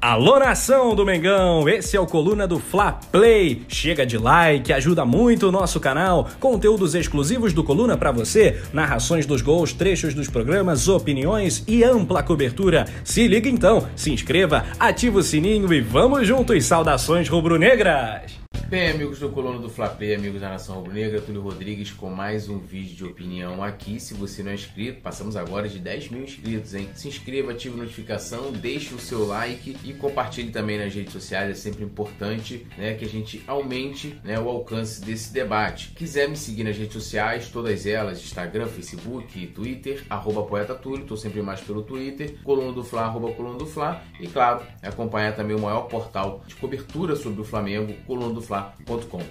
Alô nação do Mengão, esse é o Coluna do Fla Play. Chega de like, ajuda muito o nosso canal. Conteúdos exclusivos do Coluna para você, narrações dos gols, trechos dos programas, opiniões e ampla cobertura. Se liga então, se inscreva, ativa o sininho e vamos juntos. Saudações rubro-negras. Bem, amigos do Colono do Flapé, amigos da Nação Rubro-Negra, Túlio Rodrigues com mais um vídeo de opinião aqui. Se você não é inscrito, passamos agora de 10 mil inscritos, hein? Se inscreva, ative a notificação, deixe o seu like e compartilhe também nas redes sociais. É sempre importante né, que a gente aumente né, o alcance desse debate. Quiser me seguir nas redes sociais, todas elas, Instagram, Facebook, Twitter, arroba Poeta Túlio, estou sempre mais pelo Twitter, Colono do Fla, arroba Colono do Fla e, claro, acompanhar também o maior portal de cobertura sobre o Flamengo, Colono do Fla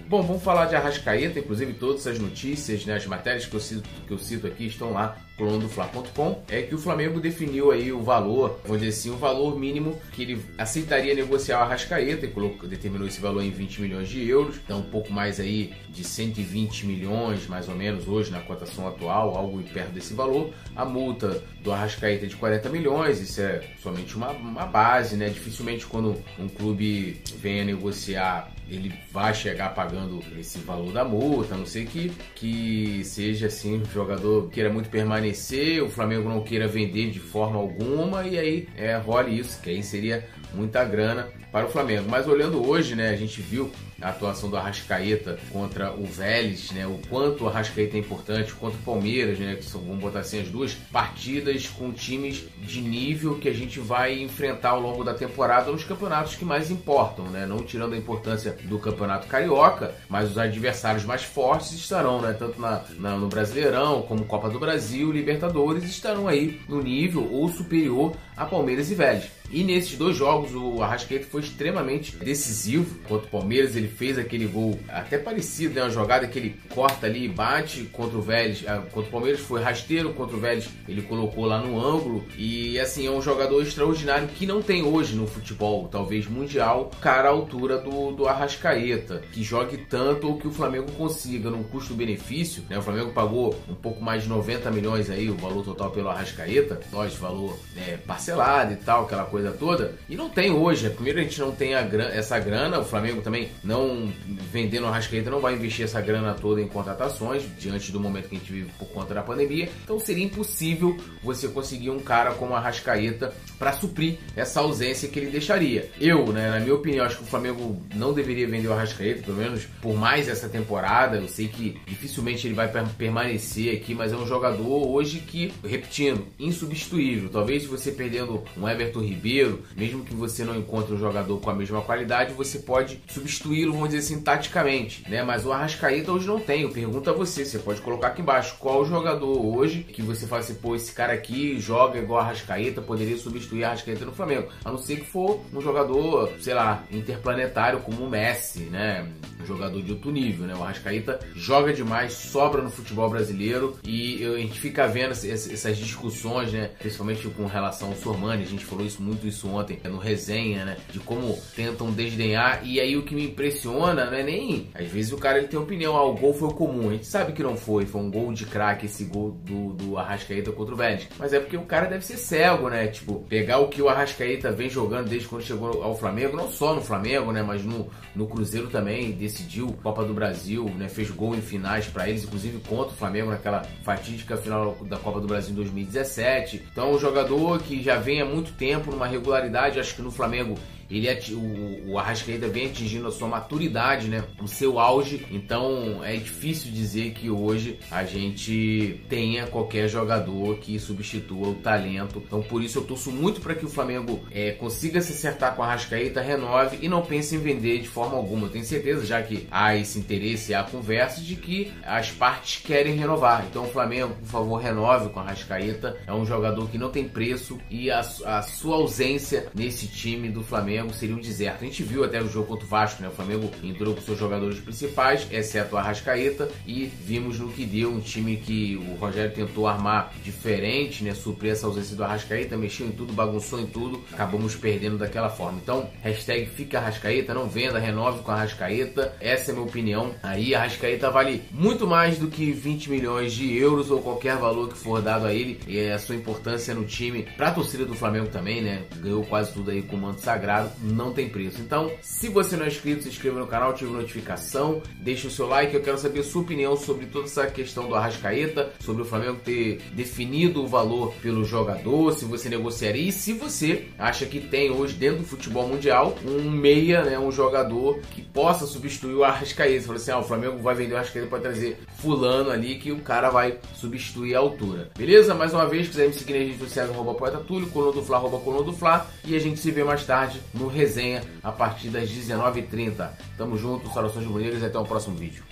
Bom, vamos falar de Arrascaeta, inclusive todas as notícias, né, as matérias que eu cito, que eu cito aqui estão lá colunadofla.com, é que o Flamengo definiu aí o valor, vamos dizer assim, o valor mínimo que ele aceitaria negociar o Arrascaeta e colocou, determinou esse valor em 20 milhões de euros, então um pouco mais aí de 120 milhões, mais ou menos, hoje na cotação atual, algo perto desse valor. A multa do Arrascaeta é de 40 milhões, isso é somente uma, uma base, né? Dificilmente quando um clube venha negociar ele vai chegar pagando esse valor da multa, a não sei que, que seja assim, o jogador queira muito permanecer, o Flamengo não queira vender de forma alguma e aí é, role isso, que aí seria muita grana para o Flamengo. Mas olhando hoje, né, a gente viu a atuação do Arrascaeta contra o Vélez, né, o quanto o Arrascaeta é importante, contra o Palmeiras, né, que são, vamos botar assim, as duas partidas com times de nível que a gente vai enfrentar ao longo da temporada nos campeonatos que mais importam, né, não tirando a importância do campeonato carioca, mas os adversários mais fortes estarão, né, tanto na, na no Brasileirão como Copa do Brasil, Libertadores estarão aí no nível ou superior a Palmeiras e Vélez. E nesses dois jogos o Arrascaeta foi extremamente decisivo. Contra o Palmeiras ele fez aquele gol até parecido, né? Uma jogada que ele corta ali e bate contra o Vélez. Ah, contra o Palmeiras foi rasteiro, contra o Vélez ele colocou lá no ângulo. E assim, é um jogador extraordinário que não tem hoje no futebol, talvez mundial, cara à altura do, do Arrascaeta. Que jogue tanto ou que o Flamengo consiga num custo-benefício. Né? O Flamengo pagou um pouco mais de 90 milhões aí, o valor total pelo Arrascaeta. Nós, valor é, parcelado e tal, aquela coisa coisa toda. E não tem hoje. Primeiro a gente não tem grana, essa grana. O Flamengo também não vendendo a Rascaeta não vai investir essa grana toda em contratações diante do momento que a gente vive por conta da pandemia. Então seria impossível você conseguir um cara como a Rascaeta para suprir essa ausência que ele deixaria. Eu, né, na minha opinião, acho que o Flamengo não deveria vender o Arrascaeta, pelo menos por mais essa temporada. Eu sei que dificilmente ele vai permanecer aqui, mas é um jogador hoje que, repetindo, insubstituível. Talvez você perdendo um Everton Ribeiro Mesmo que você não encontre um jogador com a mesma qualidade, você pode substituí-lo, vamos dizer assim, taticamente, né? Mas o Arrascaeta hoje não tem. Eu pergunto a você, você pode colocar aqui embaixo, qual jogador hoje que você fala assim, pô, esse cara aqui joga igual a Arrascaeta, poderia substituir a Arrascaeta no Flamengo. A não ser que for um jogador, sei lá, interplanetário como o Messi, né? Um jogador de outro nível, né? O Arrascaeta joga demais, sobra no futebol brasileiro e a gente fica vendo essas discussões, né? Principalmente com relação ao Sormani, a gente falou isso muito muito isso ontem no resenha, né? De como tentam desdenhar. E aí o que me impressiona não é nem. Às vezes o cara ele tem opinião, ah, o gol foi comum. A gente sabe que não foi, foi um gol de craque esse gol do, do Arrascaeta contra o Vélez. Mas é porque o cara deve ser cego, né? Tipo, pegar o que o Arrascaeta vem jogando desde quando chegou ao Flamengo, não só no Flamengo, né? Mas no, no Cruzeiro também, decidiu Copa do Brasil, né? Fez gol em finais para eles, inclusive contra o Flamengo naquela fatídica final da Copa do Brasil em 2017. Então, um jogador que já vem há muito tempo numa regularidade. Acho que no Flamengo ele o, o Arrascaeta vem atingindo a sua maturidade, né? O seu auge. Então é difícil dizer que hoje a gente tenha qualquer jogador que substitua o talento. Então por isso eu torço muito para que o Flamengo é, consiga se acertar com a Arrascaeta, renove e não pense em vender de forma alguma. Eu tenho certeza, já que há esse interesse, há conversa de que as partes querem renovar. Então o Flamengo, por favor, renove com a Arrascaeta. É um jogador que não tem preço e a, a sua ausência nesse time do Flamengo seria um deserto. A gente viu até no jogo contra o Vasco, né? O Flamengo entrou com seus jogadores principais, exceto a Arrascaeta, e vimos no que deu um time que o Rogério tentou armar diferente, né? Suprir essa ausência do Arrascaeta, mexeu em tudo, bagunçou em tudo, acabamos perdendo daquela forma. Então, hashtag fica Arrascaeta, não venda, renove com Arrascaeta. Essa é a minha opinião. Aí a Arrascaeta vale muito mais do que 20 milhões de euros ou qualquer valor que for dado a ele. E a sua importância no time, pra torcida do Flamengo também, né? Ganhou quase tudo aí com o manto sagrado, não tem preço. Então, se você não é inscrito, se inscreva no canal, ative notificação, deixe o seu like. Eu quero saber a sua opinião sobre toda essa questão do Arrascaeta, sobre o Flamengo ter definido o valor pelo jogador, se você negociaria e se você acha que tem hoje dentro do futebol mundial um meia, né, um jogador que possa substituir o Arrascaeta. Você fala assim, ah, o Flamengo vai vender o Arrascaeta para trazer fulano ali que o cara vai substituir a altura. Beleza? Mais uma vez, quiser me seguir nas redes sociais, arroba poeta Túlio, coluna do Fla, arroba coluna do Fla, e a gente se vê mais tarde no Resenha, a partir das 19h30. Tamo junto, saudações rubro-negras e até o próximo vídeo.